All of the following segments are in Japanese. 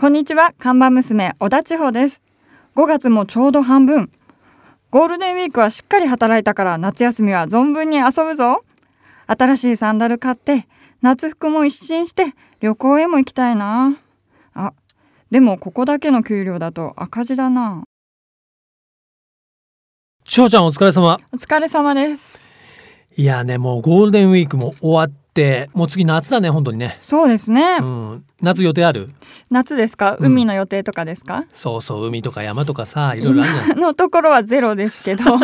こんにちは、看板娘、小田千穂です。5月もちょうど半分。ゴールデンウィークはしっかり働いたから夏休みは存分に遊ぶぞ。新しいサンダル買って、夏服も一新して旅行へも行きたいな。あ、でもここだけの給料だと赤字だな。千穂ちゃんお疲れ様。お疲れ様です。いやね、もうゴールデンウィークも終わって、もう次夏だね、本当にね。そうですね。うん。夏予定ある？夏ですか？うん海の予定とかですか、そうそう、海とか山とかさ、いろいろあるじゃん。今のところはゼロですけど。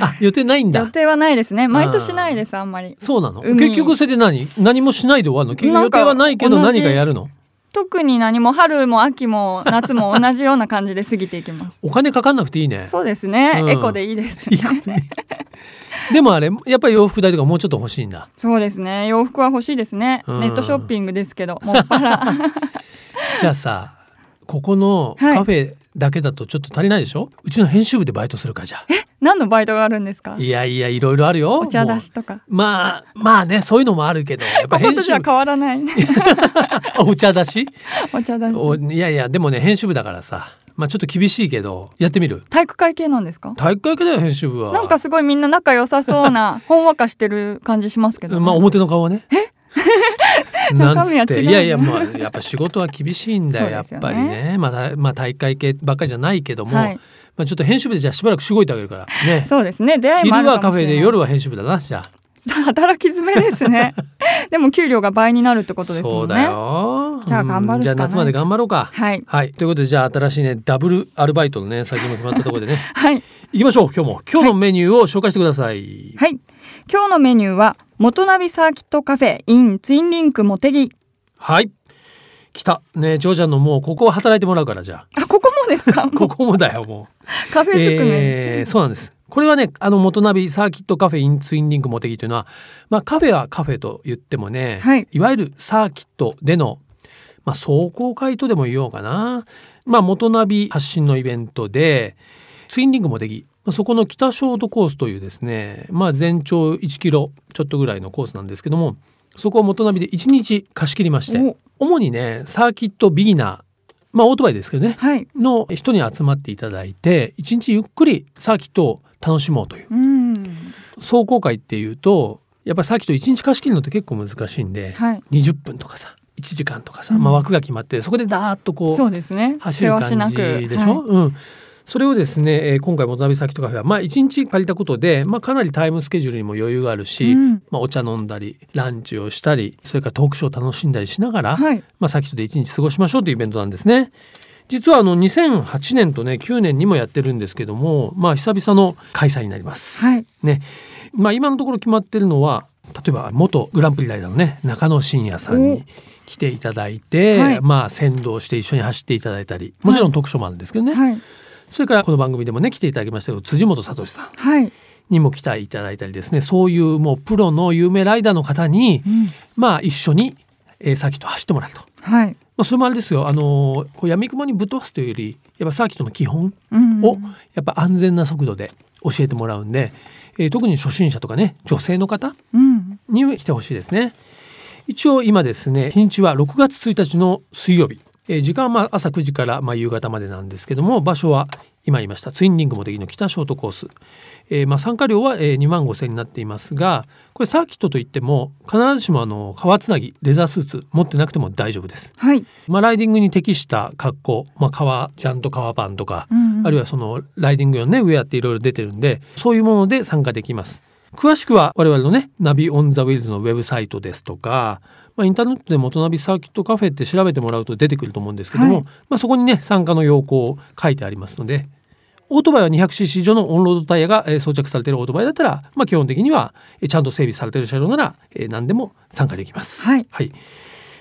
あ、予定ないん予だ。定はないですね。毎年ないです、あんまり。そうなの？海結局それで何？何もしないで終わるの？結局予定はないけど何かやるの？特に何も春も秋も夏も同じような感じで過ぎていきます。お金かかんなくていいね。そうですね。うんエコでいいです、ねでもあれ、やっぱり洋服代とかもうちょっと欲しいんだ。そうですね。洋服は欲しいですね。うんネットショッピングですけど、もっぱら。じゃあさ、ここのはいカフェだけだとちょっと足りないでしょ、うちの編集部でバイトするかじゃあ。何のバイトがあるんですか？いやいや、いろいろあるよ。お茶出しとか。まあ、まあね、そういうのもあるけど、やっぱ編集部変わらない。お茶だし？お茶出し。おいやいやでもね編集部だからさまあちょっと厳しいけどやってみる体育会系なんですか？体育会系だよ編集部はなんかすごいみんな仲良さそうな、ほんわかしてる感じしますけど、ね。まあ表の顔はね なんつっていやいやまあやっぱ仕事は厳しいんだよやっぱりねまあたまあ体育会系ばっかりじゃないけども、はいまあちょっと編集部でじゃあしばらくしごいてあげるからねそうですね。出会いも昼はカフェ。で夜は編集部だなじゃあ働き詰めですね。でも給料が倍になるってことですもんね。そうだよじゃあ頑張るじゃあ夏まで頑張ろうかはい。はいということでじゃあ新しいねダブルアルバイトのね最近も決まったところでね はい。行きましょう今日も今日のメニューを紹介してくださいはい。今日のメニューは、元ナビサーキットカフェ in ツインリンクモテギ。はい。来た。ねえ、ジョージャンのもうここ働いてもらうからじゃあ、ここもですか？あ。ここもだよ、もカフう。ェつくね。えーそうなんです。これはね、あの元ナビサーキットカフェインツインリンクモテギというのは、まあカフェはカフェと言ってもね、はいわゆるサーキットでの、まあ壮行会とでも言おうかな。まあ元ナビ発信のイベントで、ツインリンクモテギ、まあそこの北ショートコースというですね、まあ全長1キロちょっとぐらいのコースなんですけども、そこを元ナビで1日貸し切りまして、お主にねサーキットビギナーまあオートバイですけどねはい。の人に集まっていただいて一日ゆっくりサーキットを楽しもうといううん。壮行会っていうとやっぱりサーキット一日貸し切るのって結構難しいんで、はい。20分とかさ1時間とかさ、うんまあ、枠が決まってそこでダーッとこそううですね。走る感じでしょ、はいうん、それをですね、えー今回元ナビサーキットカフェはまあ1日借りたことで、まあ、かなりタイムスケジュールにも余裕があるし、うんまあ、お茶飲んだりランチをしたりそれからトークショーを楽しんだりしながら、はい。まあ、サーキットで一日過ごしましょうというイベントなんですね。実はあの2008年とね9年にもやってるんですけども、まあ、久々の開催になります。はい。ねまあ、今のところ決まってるのは例えば元グランプリライダーのね中野真也さんに来ていただいて、はいまあ、先導して一緒に走っていただいたりもちろん特賞もあるんですけどね、はい。それからこの番組でもね来ていただきましたけど辻本聡さんはい。にも来ていただいたりですねそういうもうプロの有名ライダーの方に、うん。まあ、一緒に、えーサーキットを走ってもらうと。はい。まあ、それもあれですよ、あのーこう闇雲にぶっ飛ばすというよりやっぱサーキットの基本うん。をやっぱ安全な速度で教えてもらうんで、えー特に初心者とかね女性の方うん。に来てほしいですね。一応今ですね日にちは6月1日の水曜日、えー時間はまあ朝9時からまあ夕方までなんですけども場所は今言いましたツインリングモデルの北ショートコース、えーまあ参加料はえー2万5千になっていますがこれサーキットといっても必ずしもあの革つなぎレザースーツ持ってなくても大丈夫です。はい。まあ、ライディングに適した格好、まあ、革ジャンと革パンとか、うん。あるいはそのライディング用のねウェアっていろいろ出てるんでそういうもので参加できます詳しくは我々のね NAVI on the Wheels のウェブサイトですとか、まあ、インターネットでモトナビサーキットカフェって調べてもらうと出てくると思うんですけども、はいまあ、そこにね参加の要項を書いてありますのでオートバイは 200cc 以上のオンロードタイヤがえー装着されているオートバイだったら、まあ、基本的にはえーちゃんと整備されている車両ならえー何でも参加できます。はい。はい。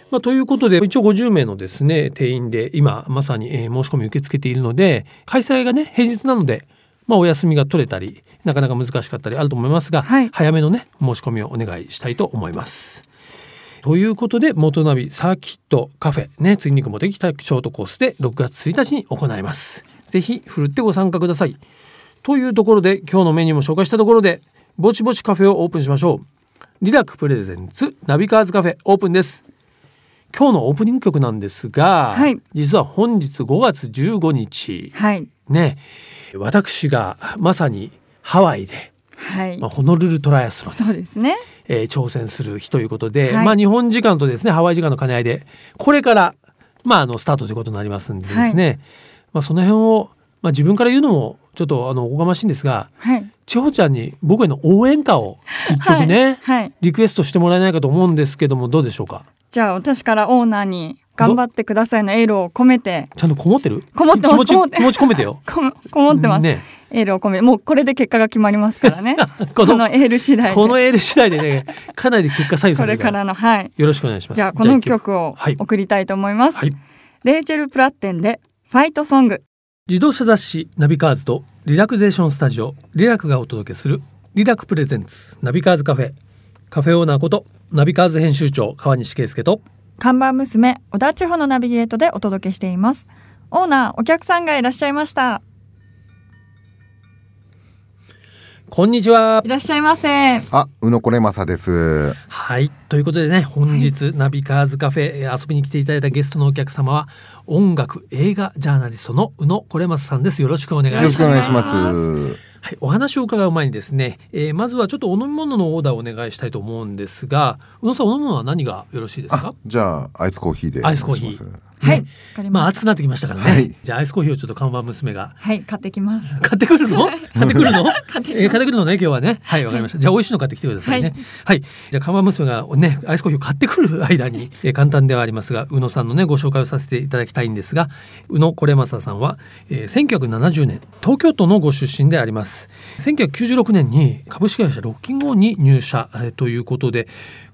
まあ、ということで一応50名のですね定員で今まさに、えー申し込み受け付けているので開催がね平日なので、まあ、お休みが取れたりなかなか難しかったりあると思いますが、はい早めのね申し込みをお願いしたいと思います。ということでモトナビサーキットカフェねツインリンクもてぎ北ショートコースで6月1日に行います。ぜひふるってご参加ください。というところで今日のメニューも紹介したところでぼちぼちカフェをオープンしましょう。リラク presents ナビカーズカフェオープンです。今日のオープニング曲なんですが、はい実は本日5月15日はいね私がまさにハワイで、はい、まあ、ホノルルトライアスロン、そうですね。えー挑戦する日ということで、はい。まあ、日本時間とですねハワイ時間の兼ね合いでこれから、まあ、あのスタートということになりますんでですね、まあ、その辺を、まあ、自分から言うのもちょっとあのおこがましいんですがはい。千穂ちゃんに僕への応援歌を一曲ね、はい、はい、リクエストしてもらえないかと思うんですけどもどうでしょうか？じゃあ私からオーナーに頑張ってくださいのエールを込めて。ちゃんとこもってる？こもってます気持ち気持ち込めてよ。こもこもってます、ね、エールを込めもうこれで結果が決まりますからね。このエール次第で。このエール次第でねかなり結果左右されるかこれかららのはい。よろしくお願いします。じゃあこの曲をはい。送りたいと思います、はい。レイチェル・プラッテンで Fight Song。自動車雑誌ナビカーズとリラクゼーションスタジオリラクがお届けするリラク presents ナビカーズカフェ。カフェオーナーことナビカーズ編集長川西圭介と看板娘小田地方のナビゲートでお届けしています。オーナーお客さんがいらっしゃいました。こんにちは。いらっしゃいませ。あ、宇野これまさです。はい。ということでね本日、ナビカーズカフェえー遊びに来ていただいたゲストのお客様は音楽映画ジャーナリストの宇野これまささんです。よろしくお願いしよろしますくお願いします。はい、お話を伺う前にですね、えーまずはちょっとお飲み物のオーダーをお願いしたいと思うんですが宇野さんお飲み物は何がよろしいですあか、じゃあアイスコーヒーで。アイスコーヒーはい。ねまあ暑くなってきましたからね、はい。じゃあアイスコーヒーをちょっと看板娘が。たはい。買ってきます。買ってくるの？買ってくるの？買ってえー買ってくるのね今日はね。はいわかりました。じゃあ美味しいの買ってきてくださいね。はい、じゃあ看板娘がねアイスコーヒーを買ってくる間に、えー簡単ではありますが宇野さんのねご紹介をさせていただきたいんですが宇野これまささんは、えー、1970年東京都のご出身であります。1996年に株式会社ロッキンゴンに入社、えーということで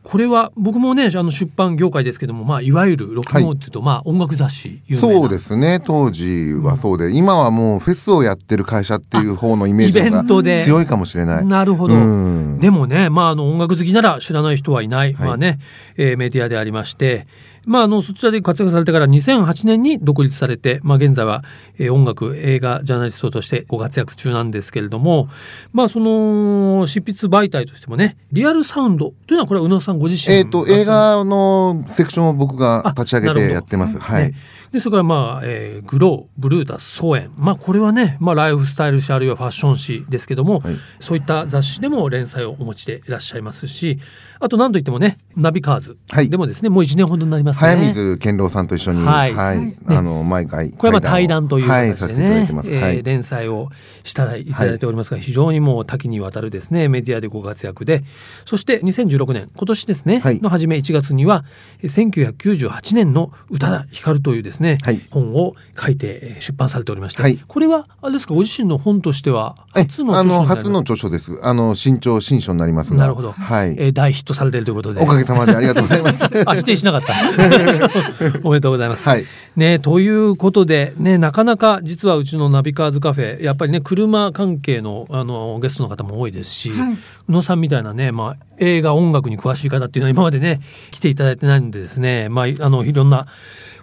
これは僕もねあの出版業界ですけどもまあいわゆるロッっていうと、まあ音楽雑誌そうですね。当時はそうで、今はもうフェスをやってる会社っていう方のイメージが強いかもしれない。なるほど。うんでもね、まあ、あの音楽好きなら知らない人はいない、はいまあね、えーメディアでありまして。まあ、あのそちらで活躍されてから2008年に独立されて、まあ、現在は、えー音楽映画ジャーナリストとしてご活躍中なんですけれども、まあ、その執筆媒体としてもねリアルサウンドというのはこれは宇野さんご自身えっ、と映画のセクションを僕が立ち上げてやってます。はい。ねでそれからまあ、えーグローブルータスソエン。まあこれはね、まあ、ライフスタイル誌あるいはファッション誌ですけども、はい。そういった雑誌でも連載をお持ちでいらっしゃいますしあと何といってもねナビカーズはいでもですね、もう1年ほどになりますね。早水健郎さんと一緒に、はいはい、あの毎回これはまあ対談というはい、形でねてます。えーはい。連載をしたいただいておりますが、非常にもう多岐にわたるですねメディアでご活躍でそして2016年今年ですね、はいの初め1月にはえー1998年の宇多田ヒカルというですね、はい本を書いてえー出版されておりまして、はいこれはあれですかご自身の本としてはえ初のあの著書になります初の著書です。あの新潮新書になりますが。なるほどはい。えー大ヒットされているということで。おかげさまでありがとうございます。あ否定しなかった。おめでとうございます。はい。ね、ということで、ね、なかなか実はうちのナビカーズカフェやっぱりね車関係のあのゲストの方も多いですし、はい。宇野さんみたいなね、まあ、映画音楽に詳しい方っていうのは今までね来ていただいてないのでですね、まあ、あのいろんな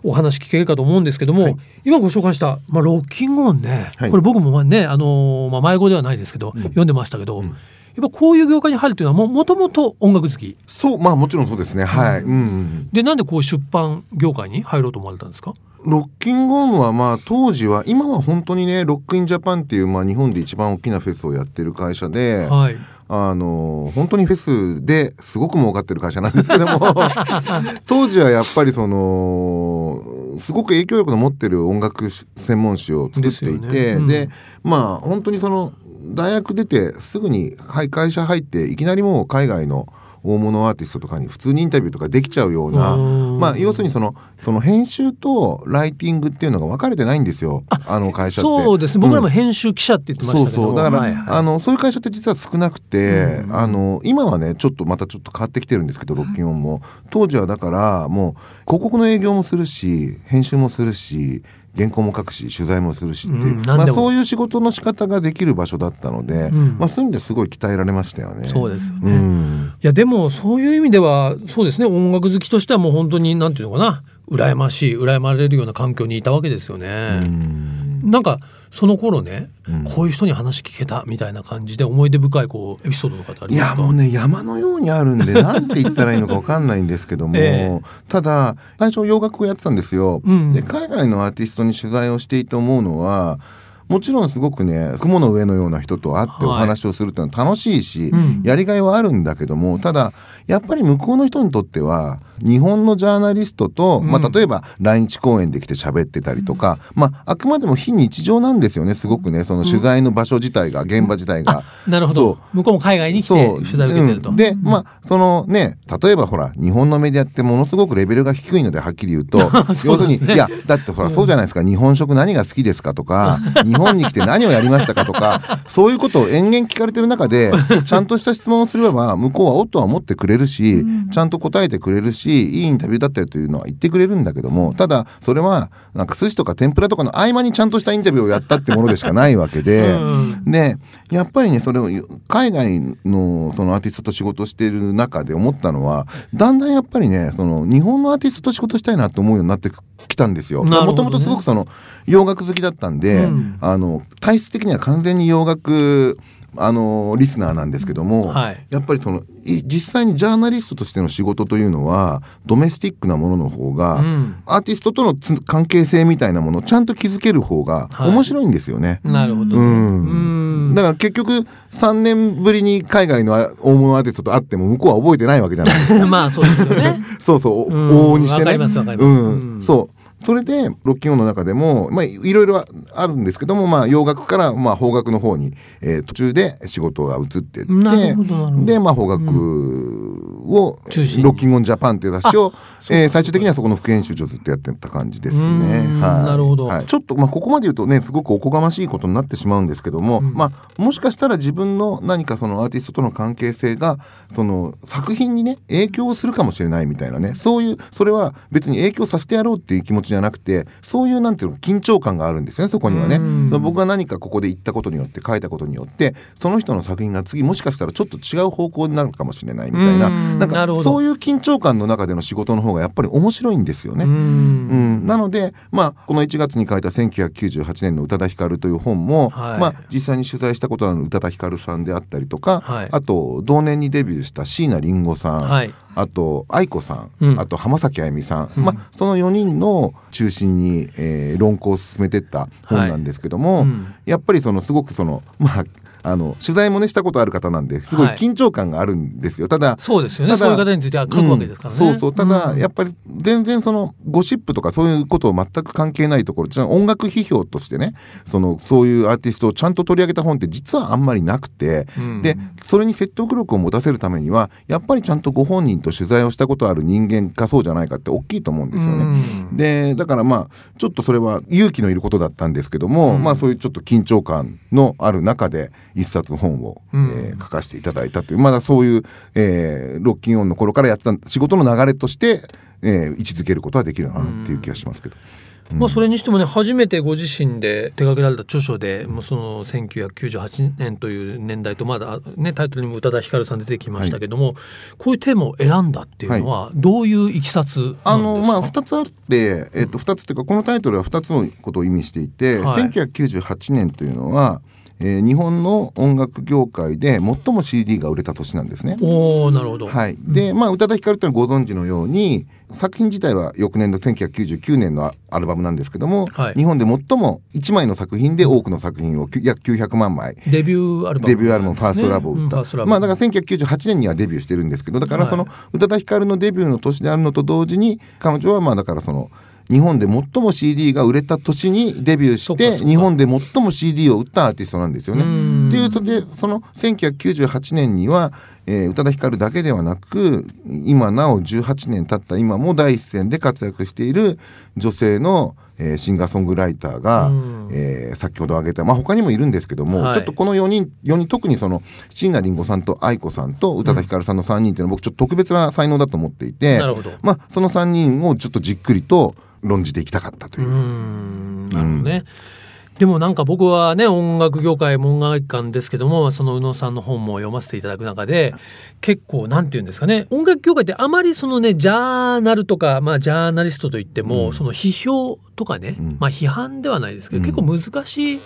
お話聞けるかと思うんですけども、はい。今ご紹介した、まあ、ロッキングオンね、はい。これ僕もまあね、あのまあ、迷子ではないですけど、読んでましたけど、うんやっぱこういう業界に入るというのはももともと音楽好き？そうまあもちろんそうですね。はい。うんうん。でなんでこう出版業界に入ろうと思われたんですか？ロッキングオンはまあ当時は今は本当にねロックインジャパンっていうまあ日本で一番大きなフェスをやってる会社で、はいあの本当にフェスですごく儲かってる会社なんですけども 当時はやっぱりそのすごく影響力の持ってる音楽専門誌を作っていてでねうんでまあ本当にその大学出てすぐにはい会社入っていきなりもう海外の大物アーティストとかに普通にインタビューとかできちゃうようなうん。まあ要するにそのその編集とライティングっていうのが分かれてないんですよ。あの会社って。そうですね。僕らもうん。編集記者って言ってましたけど、そうそう。だから、はいはい。あのそういう会社って実は少なくて、うんあの今はねちょっとまたちょっと変わってきてるんですけどロッキンオンも。当時はだからもう広告の営業もするし編集もするし原稿も書くし取材もするしっていう、まあ、うん何でも。そういう仕事の仕方ができる場所だったので、うん。まあ、そういう意味ですごい鍛えられましたよね。そうですよね、うん。いやでもそういう意味ではそうですね。音楽好きとしてはもう本当になんていうのかな。羨ましい羨まれるような環境にいたわけですようね。ん。なんかその頃ね、うん。こういう人に話聞けたみたいな感じで思い出深いこうエピソードとかってありいますか？やもうね山のようにあるんでなんて言ったらいいのかわかんないんですけども、えただ最初洋楽をやってたんですよ。うん。で海外のアーティストに取材をしていて思うのはもちろんすごくね雲の上のような人と会ってお話をするっていうのは楽しいし、うん。やりがいはあるんだけどもただやっぱり向こうの人にとっては日本のジャーナリストと、うん。まあ、例えば来日公演で来て喋ってたりとか、まあ、あくまでも非日常なんですよねすごくね。その取材の場所自体が、現場自体が。なるほそど向こうも海外に来て取材を受けてると、うん。でまあそのね例えばほら日本のメディアってものすごくレベルが低いのではっきり言うと 要するにいやだってほらそうじゃないですか。日本食何が好きですかとか日本に来て何をやりましたかとか そういうことを延々聞かれてる中でちゃんとした質問をすれば向こうはおっとは思ってくれるしちゃんと答えてくれるしいいインタビューだったよというのは言ってくれるんだけどもただそれはなんか寿司とか天ぷらとかの合間にちゃんとしたインタビューをやったってものでしかないわけで。うんでやっぱりねそれを海外のそのアーティストと仕事してる中で思ったのはだんだんやっぱりねその日本のアーティストと仕事したいなと思うようになってきたんですよ。もともとすごくその洋楽好きだったんで、うんあの体質的には完全に洋楽あのリスナーなんですけども、はい。やっぱりそのい実際にジャーナリストとしての仕事というのはドメスティックなものの方が、うん。アーティストとのつ関係性みたいなものをちゃんと築ける方がはい。面白いんですよね。なるほど、うん。うん。だから結局3年ぶりに海外の大物アーティストと会っても向こうは覚えてないわけじゃないですか。まあそうですよね。そうそう、うん。往々にしてね。わかりますわかります。うん、うん。そう。それでロッキンオンの中でも、まあ、いろいろあるんですけども、まあ、洋楽から、まあ、邦楽の方に、えー途中で仕事が移ってってで、まあ、邦楽を、ロッキンオンジャパンっていう雑誌を、えー最終的にはそこの副編集長ずっとやってた感じですね。うん。はい、なるほど。はい。ちょっと、まあ、ここまで言うとねすごくおこがましいことになってしまうんですけども、うん。まあ、もしかしたら自分の何かそのアーティストとの関係性がその作品にね影響をするかもしれないみたいなねそういうそれは別に影響させてやろうっていう気持ちじゃなくてそういうなんていうの緊張感があるんですよねそこにはね。うんその僕が何かここで言ったことによって書いたことによってその人の作品が次もしかしたらちょっと違う方向になるかもしれないみたいなうんなんかそういう緊張感の中での仕事の方がやっぱり面白いんですよね。うん。うん、なので、まあ、この1月に書いた1998年の宇多田ヒカルという本も、はい。まあ、実際に取材したことのある宇多田ヒカルさんであったりとか、はい。あと同年にデビューした椎名林檎さん、はい。あと愛子さん、うんあと浜崎あゆみさん、うん。まあ、その4人の中心に、えー論考を進めていった本なんですけども、うん。やっぱりそのすごくそのまああの取材もねしたことある方なんですごいはい。緊張感があるんですよ。ただそうですよね。そういう方については書くわけですからね、うん。そうそう。ただ、うん。やっぱり全然そのゴシップとかそういうことを全く関係ないところじゃあ音楽批評としてねそのそういうアーティストをちゃんと取り上げた本って実はあんまりなくて、うん。でそれに説得力を持たせるためにはやっぱりちゃんとご本人と取材をしたことある人間かそうじゃないかって大きいと思うんですよね。うん。でだからまあちょっとそれは勇気のいることだったんですけども、うん。まあそういうちょっと緊張感のある中で一冊本を、うん。えー書かせていただいたというまだそういう、えーロッキンオンの頃からやってた仕事の流れとして、えー位置づけることはできるなっていう気がしますけど。まあそれにしてもね初めてご自身で手掛けられた著書でもうその1998年という年代とまだねタイトルにも宇多田ヒカルさん出てきましたけども、こういうテーマを選んだっていうのはどういういきさつあのまあ2つあって、えっと2つっていうかこのタイトルは2つのことを意味していて、はい。1998年というのは、えー日本の音楽業界で最も CD が売れた年なんですね。おおなるほど、はい、でまあ宇多田ヒカルっていうのはご存知のように作品自体は翌年の1999年のアルバムなんですけども、はい。日本で最も1枚の作品で多くの作品をき約900万枚。デビューアルバム、デビューアルバム「ファーストラブ。を売った、うんまあだから1998年にはデビューしてるんですけどだからそのはい。宇多田ヒカルのデビューの年であるのと同時に彼女はまあだからその日本で最も CD が売れた年にデビューして日本で最も CD を売ったアーティストなんですよね。うん。っていうとでその1998年には、えー宇多田ヒカルだけではなく今なお18年経った今も第一線で活躍している女性の、えーシンガーソングライターが、うん。えー先ほど挙げた、まあ、他にもいるんですけども、はい。ちょっとこの4人4人特にその椎名林檎さんと愛子さんと宇多田ヒカルさんの3人っていうのは僕ちょっと特別な才能だと思っていてなるほど。まあ、その3人をちょっとじっくりと論じていきたかったという。う。んなるほどね、でもなんか僕はね音楽業界門外観ですけどもその宇野さんの本も読ませていただく中で結構なんて言うんですかね音楽業界ってあまりそのねジャーナルとかまあジャーナリストといっても、うん。その批評とかね、うん。まあ批判ではないですけど、うん。結構難しい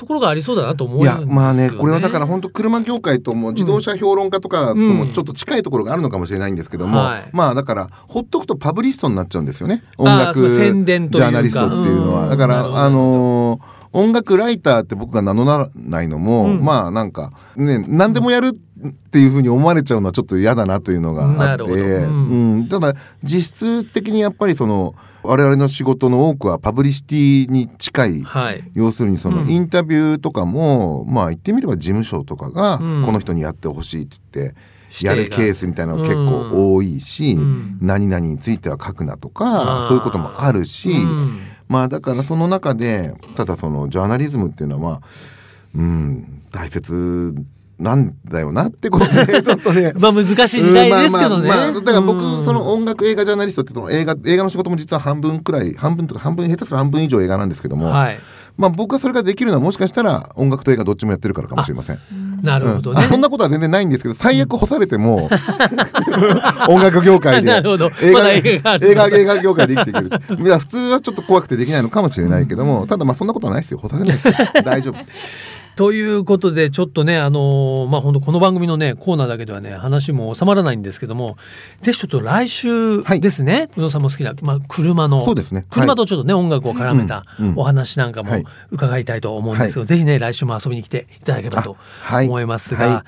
ところがありそうだなと思うんい。やまあねこれはだから本当車業界とも自動車評論家とかともうんちょっと近いところがあるのかもしれないんですけども、はいまあだからほっとくとパブリストになっちゃうんですよね音楽宣伝ジャーナリストっていうのは。うんだからあのー音楽ライターって僕が名乗らないのも、うんまあなんかね何でもやるっていうふうに思われちゃうのはちょっと嫌だなというのがあって、うん。うん。ただ実質的にやっぱりその我々の仕事の多くはパブリシティに近いはい。要するにそのうん。インタビューとかも、まあ言ってみれば事務所とかがうん。この人にやってほしいって言ってやるケースみたいなのが結構多いし、うん。何々については書くなとかそういうこともあるし、うん。まあだからその中でただそのジャーナリズムっていうのはまあうん大切なんだよなってことで ちょっとね。まあ難しい時代ですけどね。うんまあまあまあだから僕うんその音楽映画ジャーナリストってその映画映画の仕事も実は半分くらい半分とか半分下手する半分以上映画なんですけども、はい。まあ僕はそれができるのはもしかしたら音楽と映画どっちもやってるからかもしれません。なるほどね。うん。あ。そんなことは全然ないんですけど最悪干されても 音楽業界で なるほど。映画ま映画映画業界で生きていける。いや普通はちょっと怖くてできないのかもしれないけどもただまあそんなことはないですよ。干されないですよ。大丈夫ということでちょっとねあのーまあ本当この番組のねコーナーだけではね話も収まらないんですけどもぜひちょっと来週はい。ですね、宇野さんも好きな、まあ、車のそうですね。車とちょっとね、音楽を絡めたお話なんかもはい。伺いたいと思うんですけど、ぜひね来週も遊びに来ていただければと思いますが。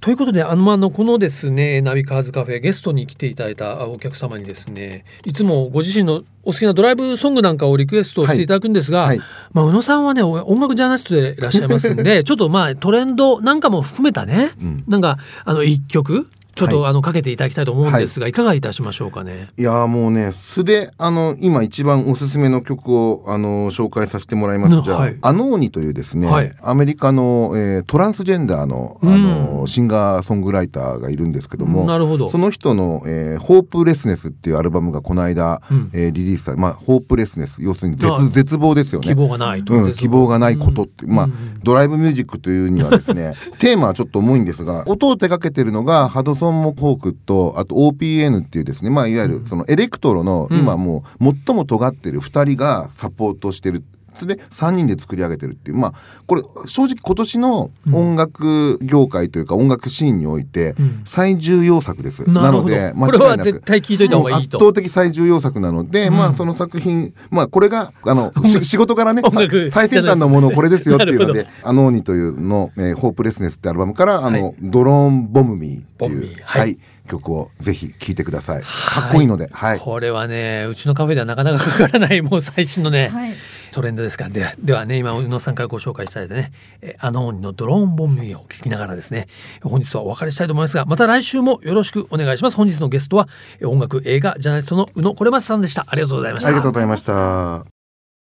はいということであの,、まあ、あのこのですねナビカーズカフェゲストに来ていただいたお客様にですねいつもご自身のお好きなドライブソングなんかをリクエストしていただくんですが、はいはい。まあ、宇野さんはねお音楽ジャーナリストでいらっしゃいますんで ちょっとまあトレンドなんかも含めたね、うん。なんかあの一曲ちょっと、はいあのかけていただきたいと思うんですが、い、かがいたしましょうかね？いやーもうね素であの今一番おすすめの曲をあの紹介させてもらいます、じゃあ、うんはい。アノーニというですね、はい。アメリカの、えートランスジェンダーのあの、シンガーソングライターがいるんですけどもなるほど。その人の、えーホープレスネス」っていうアルバムがこの間、うん。えーリリースされまあホープレスネス要するにあ絶絶望ですよね。希望がないと、うん、希望がないことって、まあ、うん。ドライブミュージックというにはですね テーマはちょっと重いんですが音を手掛けてるのがハドソン・モコークとあと OPN っていうですね、まあ、いわゆるそのエレクトロの今もう最も尖ってる2人がサポートしてる。それで3人で作り上げてるっていう。まあこれ正直今年の音楽業界というか音楽シーンにおいてうん。最重要作です。なるほど。なのでこれは間違いなく。絶対聞いといた方がいいと。圧倒的最重要作なので、うん。まあその作品まあこれがあのし仕事からね音楽。最先端のものこれですよっていうので「アノーニ」というの、えーホープレスネス」ってアルバムから「あの、はい。ドローンボムミー」っていう、はい。はい曲をぜひ聴いてください。かっこいいので、はい。これはねうちのカフェではなかなかかからないもう最新のね、はいトレンドですか？らでではね今宇野さんからご紹介しただいたね。えアノーニのドローンボンミーを聞きながらですね。本日はお別れしたいと思いますがまた来週もよろしくお願いします。本日のゲストはえ音楽映画ジャーナリストの宇野これまさんでした。ありがとうございました。ありがとうございました。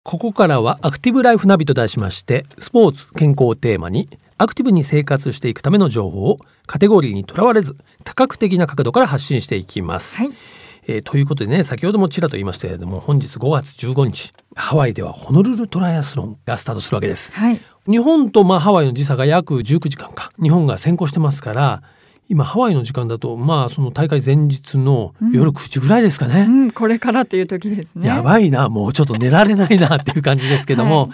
ここからはアクティブライフナビと題しましてスポーツ健康をテーマにアクティブに生活していくための情報をカテゴリーにとらわれず多角的な角度から発信していきます。はいえーということでね先ほどもちらっと言いましたけれども本日5月15日ハワイではホノルルトライアスロンがスタートするわけです。はい。日本とまあハワイの時差が約19時間か。日本が先行してますから今ハワイの時間だとまあその大会前日の夜9時ぐらいですかね。うんこれからっていう時ですね。やばいなもうちょっと寝られないなっていう感じですけども、はい。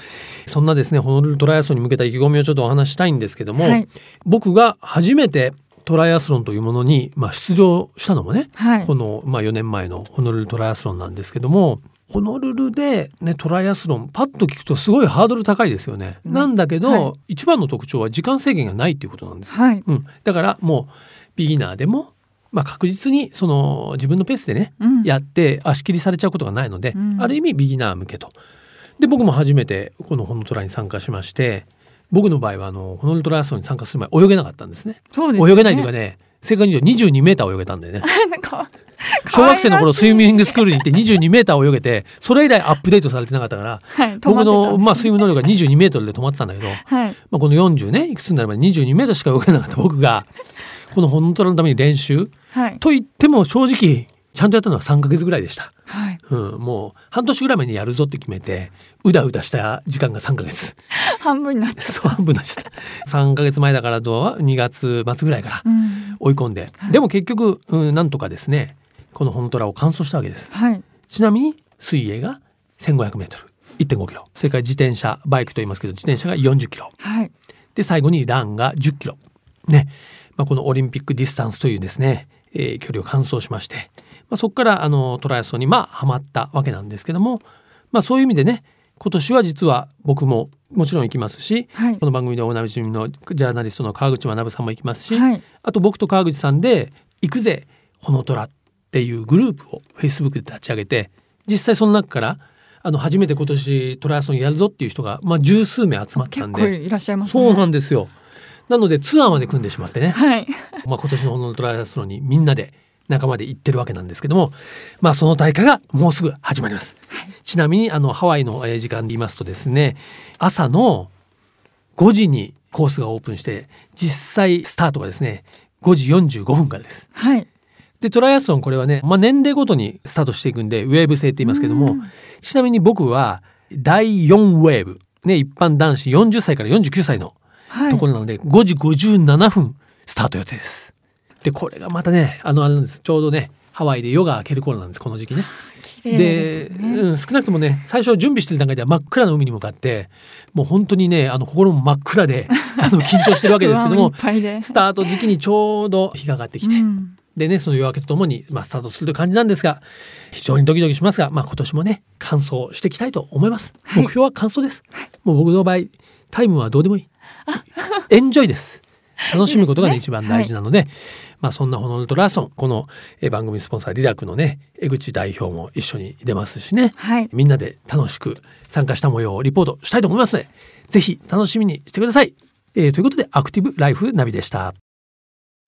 そんなですねホノルルトライアスロンに向けた意気込みをちょっとお話ししたいんですけども、はい。僕が初めてトライアスロンというものに、まあ、出場したのもね、はい。この、まあ、4年前のホノルルトライアスロンなんですけどもホノルルで、ね、トライアスロンパッと聞くとすごいハードル高いですよね。うん。なんだけど、はい。一番の特徴は時間制限がないっていうことなんです。はい。うん、だからもうビギナーでも、まあ、確実にその自分のペースでね、うん。やって足切りされちゃうことがないので、うん。ある意味ビギナー向けと。で僕も初めてこのホノトラに参加しまして僕の場合はあのホノルトライアスロンに参加する前泳げなかったんですね。そうですね。泳げないというかね正確に言うと22メーター泳げたんでね。なんか 小学生の頃スイムミングスクールに行って22メーター泳げてそれ以来アップデートされてなかったからはい僕の、まあ、スイムム能力が22メートルで止まってたんだけど、はい。まあ、この40ねいくつになれば22メートルしか泳げなかった僕がこのホノトラのために練習はい。と言っても正直ちゃんとやったのは3ヶ月ぐらいでした、はい。うん、もう半年ぐらい前にやるぞって決めてうだうだした時間が3ヶ月。半分になっちゃっそう半分になっちゃった。3ヶ月前だからとは2月末ぐらいからた。うん。追い込んで、でも結局、うん、なんとかですねこのホノトラを完走したわけです。はい。ちなみに水泳が 1500m 1.5キロ。それから自転車バイクと言いますけど自転車が40キロ。はい。で最後にランが10キロ。ね、まあ、このオリンピックディスタンスというですね、えー距離を完走しまして、まあ、そこからあのトライアスロンにまあハマったわけなんですけども、まあ、そういう意味でね今年は実は僕ももちろん行きますし、はいこの番組でおなじみのジャーナリストの川口学さんも行きますし、はい。あと僕と川口さんで「行くぜほのとら」っていうグループを Facebook で立ち上げて実際その中からあの初めて今年トライアスロンやるぞっていう人が、まあ、十数名集まった結んで構いらっしゃいますそうね。なんですよ。なのでツアーまで組んでしまってね、はい。まあ、今年のほのトライアスロンにみんなで仲間で行ってるわけなんですけども、まあ、その大会がもうすぐ始まります。ちなみにあのハワイのえー時間で言いますとですね朝の5時にコースがオープンして実際スタートがですね5時45分からです。はい。でトライアスロンこれはね、まあ、年齢ごとにスタートしていくんでウェーブ制って言いますけどもうんちなみに僕は第4ウェーブ、ね、一般男子40歳から49歳のはい。ところなので、5時57分スタート予定です。でこれがまたねあのあれなんです。ちょうどねハワイで夜が明ける頃なんですこの時期ね。でね。うん、少なくともね最初準備してる段階では真っ暗な海に向かってもう本当にねあの心も真っ暗で あの緊張してるわけですけどもスタート時期にちょうど日が上がってきて、うん。でねその夜明けとともに、まあ、スタートするという感じなんですが非常にドキドキしますが、まあ、今年もね完走していきたいと思います、はい。目標は完走です、もう僕の場合タイムはどうでもいい。エンジョイです。楽しむことがねね。一番大事なので、まあそんなホノルトラソンこのえー番組スポンサーリラクのね江口代表も一緒に出ますしね、はい。みんなで楽しく参加した模様をリポートしたいと思いますので、ぜひ楽しみにしてください。えーということで、アクティブライフナビでした。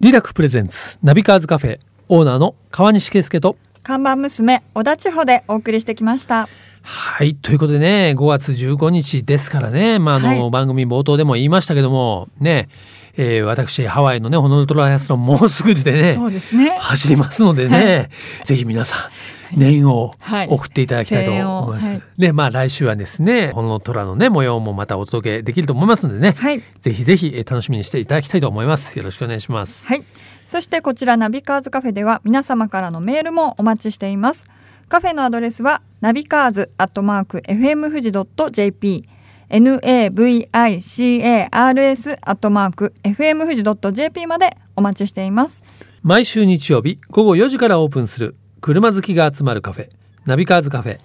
リラク presents ナビカーズカフェオーナーの川西圭介と、看板娘小田千穂でお送りしてきました。はい、ということでね、5月15日ですからね、まあ、あの、はい番組冒頭でも言いましたけども、ね、えー私、ハワイのね、ホノルトライアスロンもうすぐでね、そうですね。走りますのでね、ぜひ皆さん、念をはい送っていただきたいと思います。はいで、まあ来週はですね、この虎のね、模様もまたお届けできると思いますのでね、はい。ぜひぜひえー楽しみにしていただきたいと思います。よろしくお願いします。はい。そしてこちらナビカーズカフェでは皆様からのメールもお待ちしています。カフェのアドレスはナビカーズアットマーク FM 富士 .jp navicars アットマーク FM 富士 .jp までお待ちしています。毎週日曜日午後4時からオープンする車好きが集まるカフェ、ナビカーズカフェ。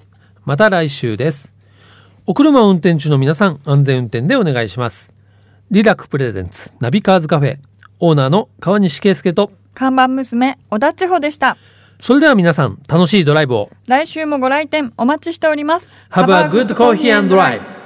また来週です。お車を運転中の皆さん、安全運転でお願いします。リラクプレゼンツナビカーズカフェ、オーナーの川西圭介と、看板娘小田千穂でした。それでは皆さん、楽しいドライブを。来週もご来店お待ちしております。Have a good coffee and drive!